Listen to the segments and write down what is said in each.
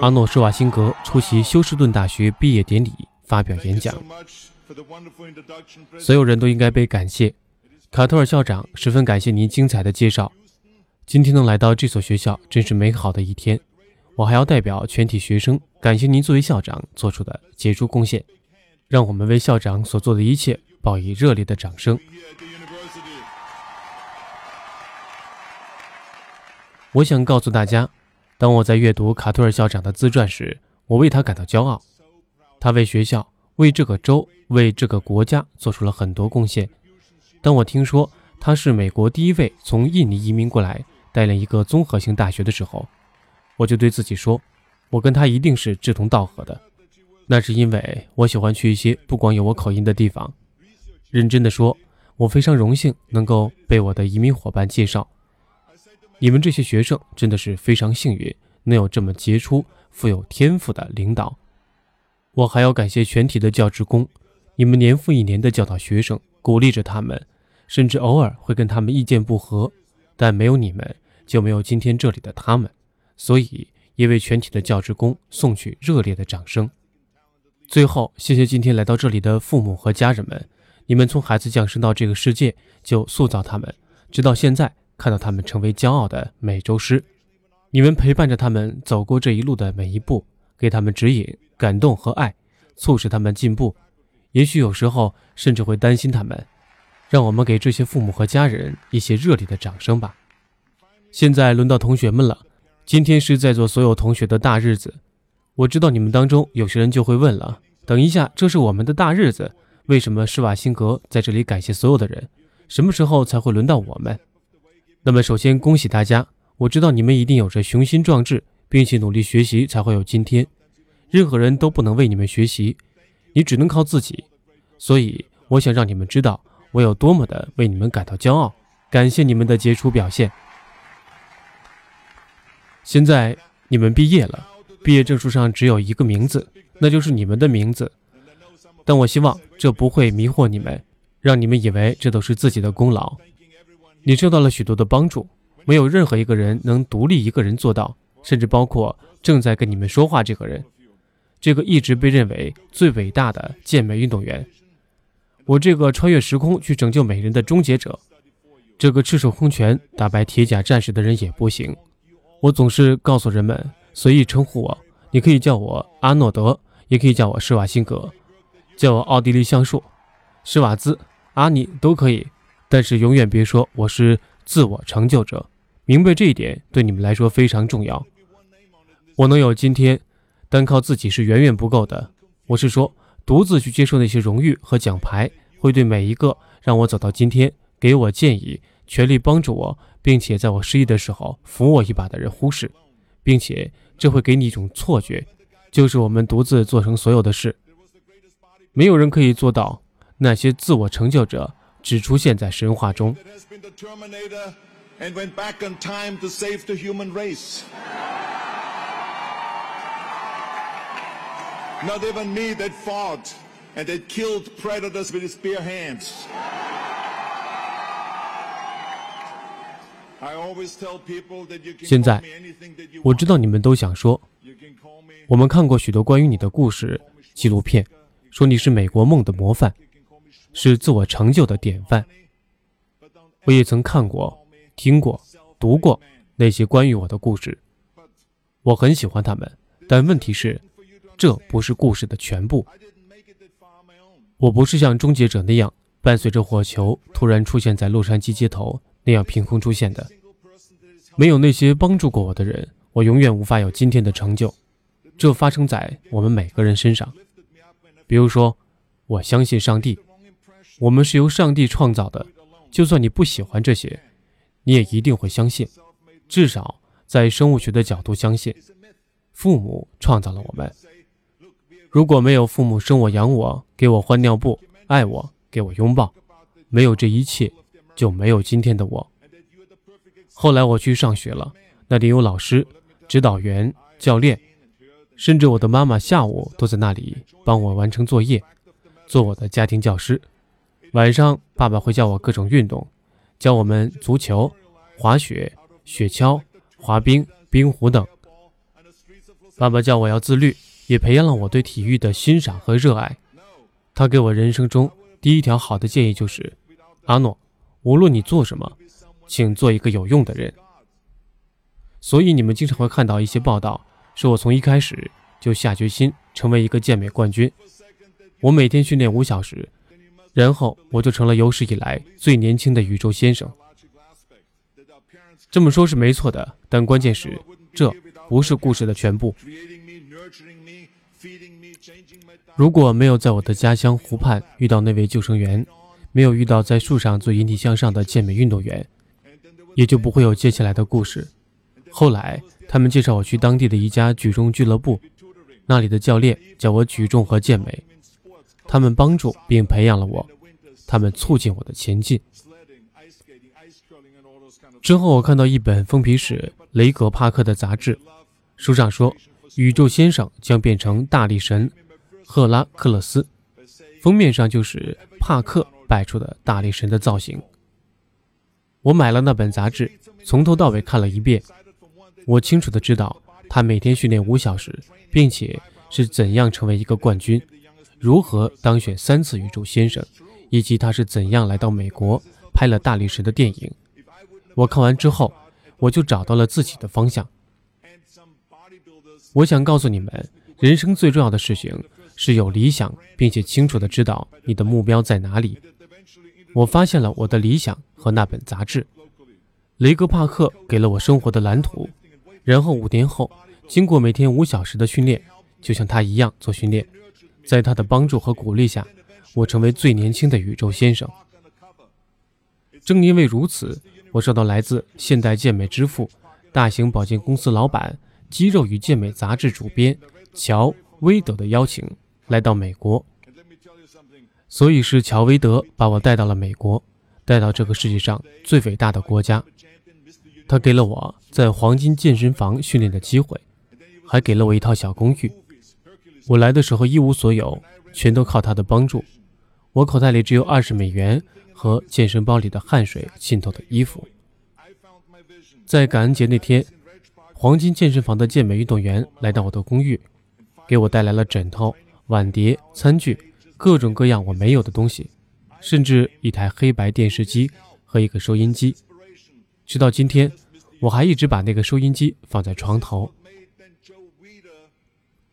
阿诺·施瓦辛格出席休斯顿大学毕业典礼发表演讲。所有人都应该被感谢。卡特尔校长十分感谢您精彩的介绍。今天能来到这所学校，真是美好的一天。我还要代表全体学生感谢您作为校长做出的杰出贡献。让我们为校长所做的一切报以热烈的掌声。我想告诉大家，当我在阅读卡托尔校长的自传时，我为他感到骄傲。他为学校、为这个州、为这个国家做出了很多贡献。当我听说他是美国第一位从印尼移民过来带领一个综合性大学的时候，我就对自己说，我跟他一定是志同道合的。那是因为我喜欢去一些不光有我口音的地方。认真的说，我非常荣幸能够被我的移民伙伴介绍。你们这些学生真的是非常幸运，能有这么杰出、富有天赋的领导。我还要感谢全体的教职工，你们年复一年的教导学生，鼓励着他们，甚至偶尔会跟他们意见不合，但没有你们，就没有今天这里的他们。所以，也为全体的教职工送去热烈的掌声。最后，谢谢今天来到这里的父母和家人们，你们从孩子降生到这个世界就塑造他们，直到现在。看到他们成为骄傲的美洲狮，你们陪伴着他们走过这一路的每一步，给他们指引、感动和爱，促使他们进步。也许有时候甚至会担心他们。让我们给这些父母和家人一些热烈的掌声吧。现在轮到同学们了，今天是在座所有同学的大日子。我知道你们当中有些人就会问了：等一下，这是我们的大日子，为什么施瓦辛格在这里感谢所有的人？什么时候才会轮到我们？那么，首先恭喜大家！我知道你们一定有着雄心壮志，并且努力学习才会有今天。任何人都不能为你们学习，你只能靠自己。所以，我想让你们知道我有多么的为你们感到骄傲，感谢你们的杰出表现。现在你们毕业了，毕业证书上只有一个名字，那就是你们的名字。但我希望这不会迷惑你们，让你们以为这都是自己的功劳。你受到了许多的帮助，没有任何一个人能独立一个人做到，甚至包括正在跟你们说话这个人，这个一直被认为最伟大的健美运动员，我这个穿越时空去拯救美人的终结者，这个赤手空拳打败铁甲战士的人也不行。我总是告诉人们随意称呼我，你可以叫我阿诺德，也可以叫我施瓦辛格，叫我奥地利橡树，施瓦兹，阿尼都可以。但是永远别说我是自我成就者，明白这一点对你们来说非常重要。我能有今天，单靠自己是远远不够的。我是说，独自去接受那些荣誉和奖牌，会对每一个让我走到今天、给我建议、全力帮助我，并且在我失意的时候扶我一把的人忽视，并且这会给你一种错觉，就是我们独自做成所有的事，没有人可以做到。那些自我成就者。只出现在神话中。i always tell people that you can't，我知道你们都想说，我们看过许多关于你的故事纪录片，说你是美国梦的模范。是自我成就的典范。我也曾看过、听过、读过那些关于我的故事，我很喜欢他们。但问题是，这不是故事的全部。我不是像终结者那样，伴随着火球突然出现在洛杉矶街头那样凭空出现的。没有那些帮助过我的人，我永远无法有今天的成就。这发生在我们每个人身上。比如说，我相信上帝。我们是由上帝创造的，就算你不喜欢这些，你也一定会相信，至少在生物学的角度相信，父母创造了我们。如果没有父母生我养我，给我换尿布，爱我，给我拥抱，没有这一切，就没有今天的我。后来我去上学了，那里有老师、指导员、教练，甚至我的妈妈下午都在那里帮我完成作业，做我的家庭教师。晚上，爸爸会教我各种运动，教我们足球、滑雪、雪橇、滑冰、冰壶等。爸爸叫我要自律，也培养了我对体育的欣赏和热爱。他给我人生中第一条好的建议就是：阿诺，无论你做什么，请做一个有用的人。所以你们经常会看到一些报道，说我从一开始就下决心成为一个健美冠军。我每天训练五小时，然后我就成了有史以来最年轻的宇宙先生。这么说是没错的，但关键是这不是故事的全部。如果没有在我的家乡湖畔遇到那位救生员，没有遇到在树上做引体向上的健美运动员，也就不会有接下来的故事。后来，他们介绍我去当地的一家举重俱乐部，那里的教练教我举重和健美。他们帮助并培养了我，他们促进我的前进。之后，我看到一本封皮是雷格帕克的杂志，书上说宇宙先生将变成大力神赫拉克勒斯，封面上就是帕克摆出的大力神的造型。我买了那本杂志，从头到尾看了一遍。我清楚的知道他每天训练五小时，并且是怎样成为一个冠军。如何当选三次宇宙先生，以及他是怎样来到美国拍了大力神的电影。我看完之后，我就找到了自己的方向。我想告诉你们，人生最重要的事情是有理想，并且清楚的知道你的目标在哪里。我发现了我的理想和那本杂志，雷格帕克给了我生活的蓝图。然后五年后，经过每天五小时的训练，就像他一样做训练。在他的帮助和鼓励下，我成为最年轻的宇宙先生。正因为如此，我受到来自现代健美之父、大型保健公司老板、肌肉与健美杂志主编乔·威德的邀请，来到美国。所以是乔·威德把我带到了美国，带到这个世界上最伟大的国家。他给了我在黄金健身房训练的机会，还给了我一套小公寓。我来的时候一无所有，全都靠他的帮助。我口袋里只有二十美元和健身包里的汗水浸透的衣服。在感恩节那天，黄金健身房的健美运动员来到我的公寓，给我带来了枕头、碗碟、餐具，各种各样我没有的东西，甚至一台黑白电视机和一个收音机。直到今天，我还一直把那个收音机放在床头。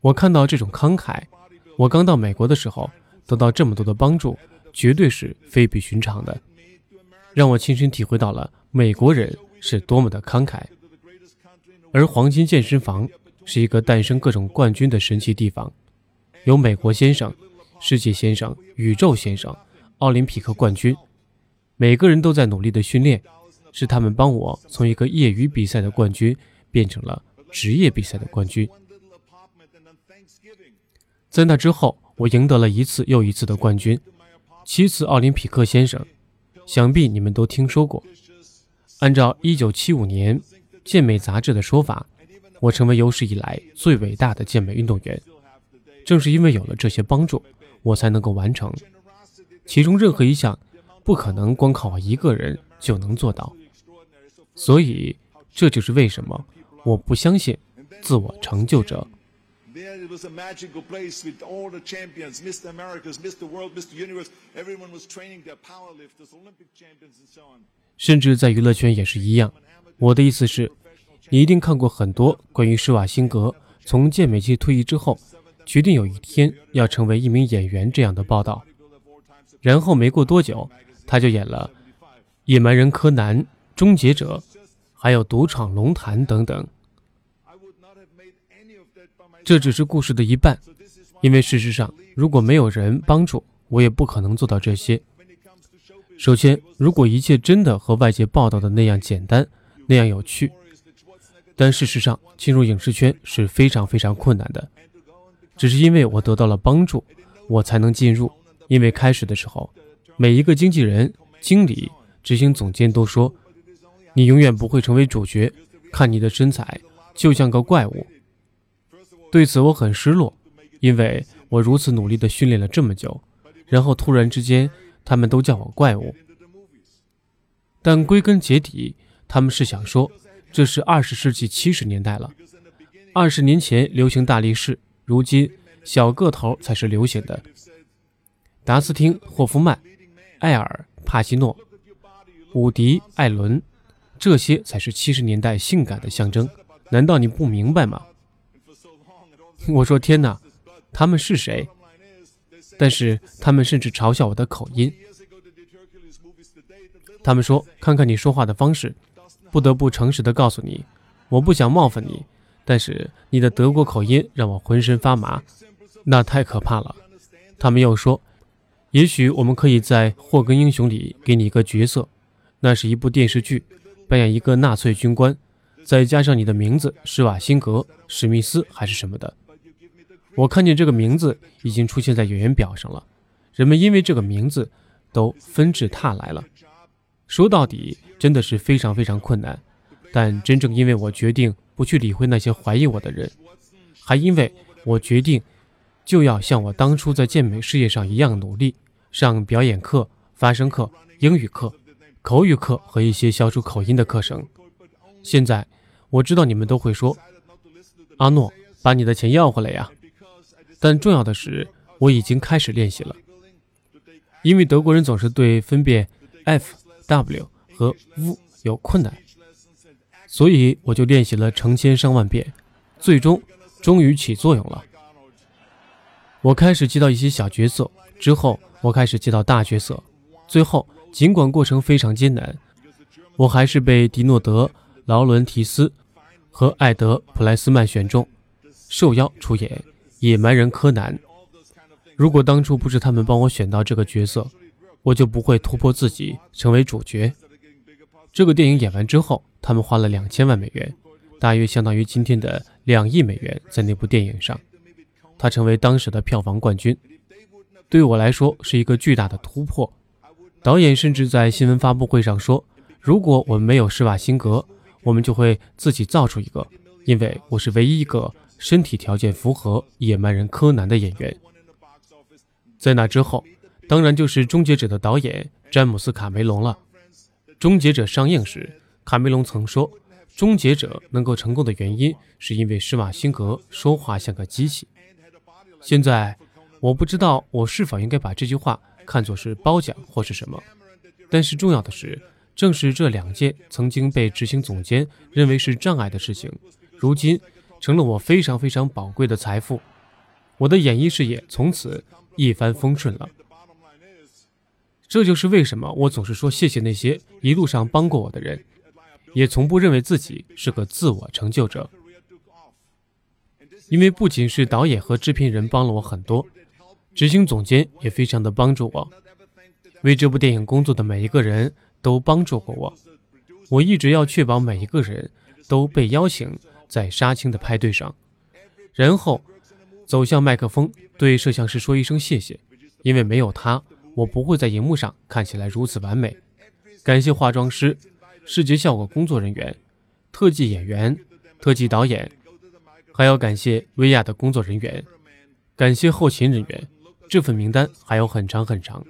我看到这种慷慨，我刚到美国的时候得到这么多的帮助，绝对是非比寻常的，让我亲身体会到了美国人是多么的慷慨。而黄金健身房是一个诞生各种冠军的神奇地方，有美国先生、世界先生、宇宙先生、奥林匹克冠军，每个人都在努力的训练，是他们帮我从一个业余比赛的冠军变成了职业比赛的冠军。在那之后，我赢得了一次又一次的冠军，七次奥林匹克先生，想必你们都听说过。按照1975年健美杂志的说法，我成为有史以来最伟大的健美运动员。正是因为有了这些帮助，我才能够完成。其中任何一项，不可能光靠我一个人就能做到。所以，这就是为什么我不相信自我成就者。There was a magical place with all the champions, Mr. Americas, Mr. World, Mr. Universe. Everyone was training their powerlifters, Olympic champions, and so on. 甚至在娱乐圈也是一样。我的意思是，你一定看过很多关于施瓦辛格从健美界退役之后，决定有一天要成为一名演员这样的报道。然后没过多久，他就演了《野蛮人柯南》《终结者》，还有《赌场龙潭》等等。这只是故事的一半，因为事实上，如果没有人帮助，我也不可能做到这些。首先，如果一切真的和外界报道的那样简单、那样有趣，但事实上，进入影视圈是非常非常困难的。只是因为我得到了帮助，我才能进入。因为开始的时候，每一个经纪人、经理、执行总监都说：“你永远不会成为主角，看你的身材就像个怪物。”对此我很失落，因为我如此努力地训练了这么久，然后突然之间，他们都叫我怪物。但归根结底，他们是想说，这是二十世纪七十年代了。二十年前流行大力士，如今小个头才是流行的。达斯汀·霍夫曼、艾尔·帕西诺、伍迪·艾伦，这些才是七十年代性感的象征。难道你不明白吗？我说天哪，他们是谁？但是他们甚至嘲笑我的口音。他们说：“看看你说话的方式。”不得不诚实的告诉你，我不想冒犯你。但是你的德国口音让我浑身发麻，那太可怕了。他们又说，也许我们可以在《霍根英雄》里给你一个角色，那是一部电视剧，扮演一个纳粹军官，再加上你的名字施瓦辛格、史密斯还是什么的。我看见这个名字已经出现在演员表上了，人们因为这个名字都纷至沓来了。说到底，真的是非常非常困难。但真正因为我决定不去理会那些怀疑我的人，还因为我决定就要像我当初在健美事业上一样努力，上表演课、发声课、英语课、口语课和一些消除口音的课程。现在我知道你们都会说：“阿诺，把你的钱要回来呀！”但重要的是，我已经开始练习了，因为德国人总是对分辨 f、w 和 v 有困难。所以我就练习了成千上万遍，最终终于起作用了。我开始接到一些小角色，之后我开始接到大角色，最后尽管过程非常艰难，我还是被迪诺德·劳伦提斯和艾德·普莱斯曼选中，受邀出演《野蛮人柯南》。如果当初不是他们帮我选到这个角色，我就不会突破自己成为主角。这个电影演完之后。他们花了两千万美元，大约相当于今天的两亿美元，在那部电影上，他成为当时的票房冠军。对我来说是一个巨大的突破。导演甚至在新闻发布会上说：“如果我们没有施瓦辛格，我们就会自己造出一个，因为我是唯一一个身体条件符合野蛮人柯南的演员。”在那之后，当然就是《终结者》的导演詹姆斯·卡梅隆了。《终结者》上映时。卡梅隆曾说：“终结者能够成功的原因，是因为施瓦辛格说话像个机器。”现在我不知道我是否应该把这句话看作是褒奖或是什么，但是重要的是，正是这两件曾经被执行总监认为是障碍的事情，如今成了我非常非常宝贵的财富。我的演艺事业从此一帆风顺了。这就是为什么我总是说谢谢那些一路上帮过我的人。也从不认为自己是个自我成就者，因为不仅是导演和制片人帮了我很多，执行总监也非常的帮助我。为这部电影工作的每一个人都帮助过我。我一直要确保每一个人都被邀请在杀青的派对上，然后走向麦克风对摄像师说一声谢谢，因为没有他，我不会在荧幕上看起来如此完美。感谢化妆师。视觉效果工作人员、特技演员、特技导演，还要感谢薇娅的工作人员，感谢后勤人员。这份名单还有很长很长。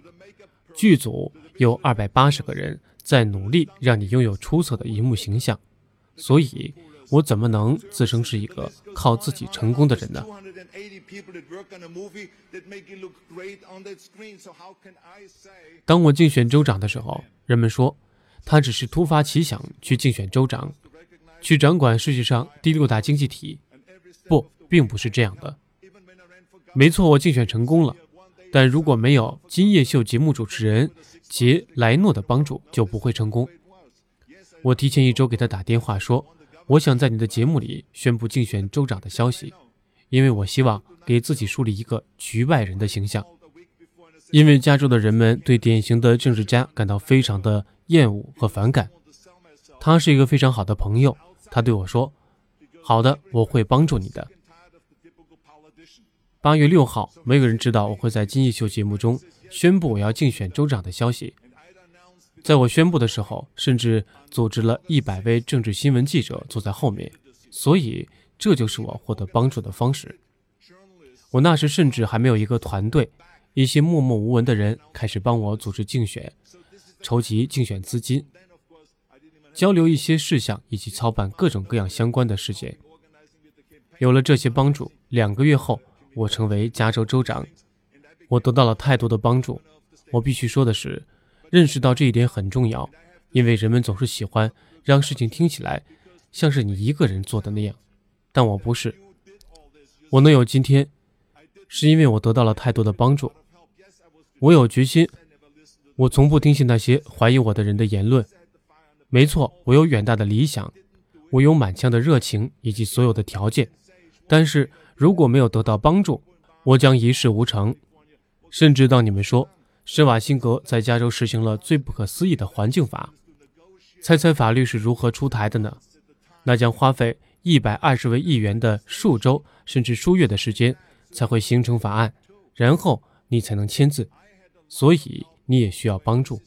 剧组有二百八十个人在努力让你拥有出色的荧幕形象，所以我怎么能自称是一个靠自己成功的人呢？当我竞选州长的时候，人们说。他只是突发奇想去竞选州长，去掌管世界上第六大经济体。不，并不是这样的。没错，我竞选成功了，但如果没有今夜秀节目主持人杰莱诺的帮助，就不会成功。我提前一周给他打电话说，我想在你的节目里宣布竞选州长的消息，因为我希望给自己树立一个局外人的形象。因为加州的人们对典型的政治家感到非常的。厌恶和反感。他是一个非常好的朋友。他对我说：“好的，我会帮助你的。”八月六号，没有人知道我会在《金艺秀》节目中宣布我要竞选州长的消息。在我宣布的时候，甚至组织了一百位政治新闻记者坐在后面。所以，这就是我获得帮助的方式。我那时甚至还没有一个团队，一些默默无闻的人开始帮我组织竞选。筹集竞选资金，交流一些事项以及操办各种各样相关的事件。有了这些帮助，两个月后，我成为加州州长。我得到了太多的帮助。我必须说的是，认识到这一点很重要，因为人们总是喜欢让事情听起来像是你一个人做的那样，但我不是。我能有今天，是因为我得到了太多的帮助。我有决心，我从不听信那些怀疑我的人的言论。没错，我有远大的理想，我有满腔的热情以及所有的条件。但是如果没有得到帮助，我将一事无成。甚至当你们说施瓦辛格在加州实行了最不可思议的环境法，猜猜法律是如何出台的呢？那将花费。一百二十位议员的数周甚至数月的时间才会形成法案，然后你才能签字。所以你也需要帮助。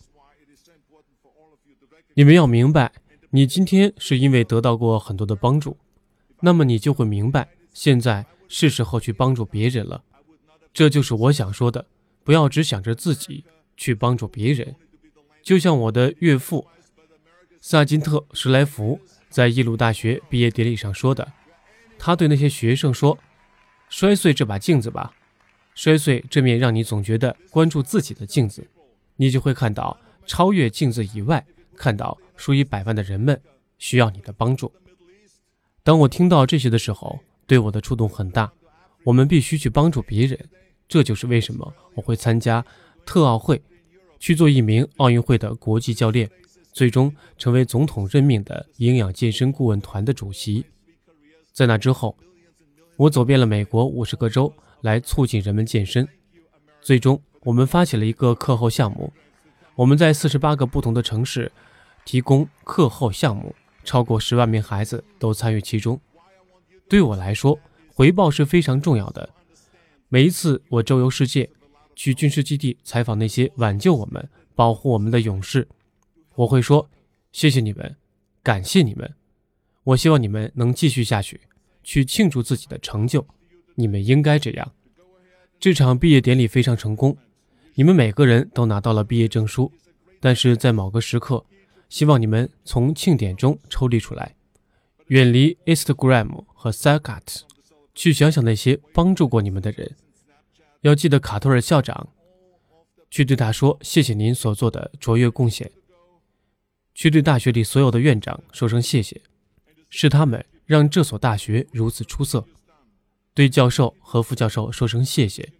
你们要明白，你今天是因为得到过很多的帮助，那么你就会明白，现在是时候去帮助别人了。这就是我想说的，不要只想着自己去帮助别人。就像我的岳父萨金特·史莱福。在耶鲁大学毕业典礼上说的，他对那些学生说：“摔碎这把镜子吧，摔碎这面让你总觉得关注自己的镜子，你就会看到超越镜子以外，看到数以百万的人们需要你的帮助。”当我听到这些的时候，对我的触动很大。我们必须去帮助别人，这就是为什么我会参加特奥会，去做一名奥运会的国际教练。最终成为总统任命的营养健身顾问团的主席。在那之后，我走遍了美国五十个州，来促进人们健身。最终，我们发起了一个课后项目，我们在四十八个不同的城市提供课后项目，超过十万名孩子都参与其中。对我来说，回报是非常重要的。每一次我周游世界，去军事基地采访那些挽救我们、保护我们的勇士。我会说：“谢谢你们，感谢你们。我希望你们能继续下去，去庆祝自己的成就。你们应该这样。这场毕业典礼非常成功，你们每个人都拿到了毕业证书。但是在某个时刻，希望你们从庆典中抽离出来，远离 Instagram 和 s a g a t 去想想那些帮助过你们的人。要记得卡托尔校长，去对他说：谢谢您所做的卓越贡献。”去对大学里所有的院长说声谢谢，是他们让这所大学如此出色。对教授和副教授说声谢谢，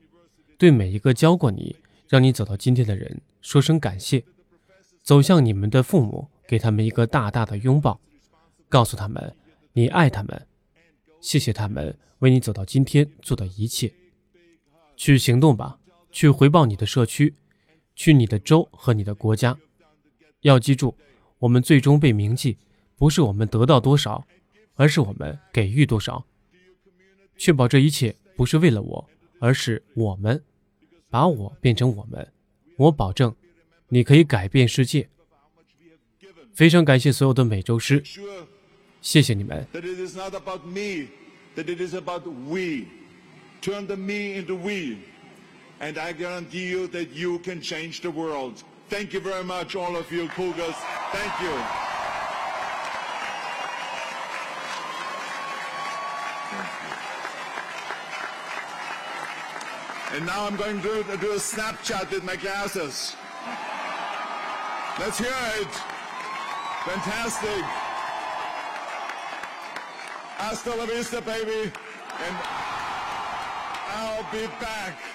对每一个教过你、让你走到今天的人说声感谢。走向你们的父母，给他们一个大大的拥抱，告诉他们你爱他们，谢谢他们为你走到今天做的一切。去行动吧，去回报你的社区，去你的州和你的国家。要记住。我们最终被铭记，不是我们得到多少，而是我们给予多少。确保这一切不是为了我，而是我们，把我变成我们。我保证，你可以改变世界。非常感谢所有的美洲狮，谢谢你们。Thank you very much, all of you Cougars. Thank you. And now I'm going to do a Snapchat with my glasses. Let's hear it. Fantastic. Hasta la vista, baby. And I'll be back.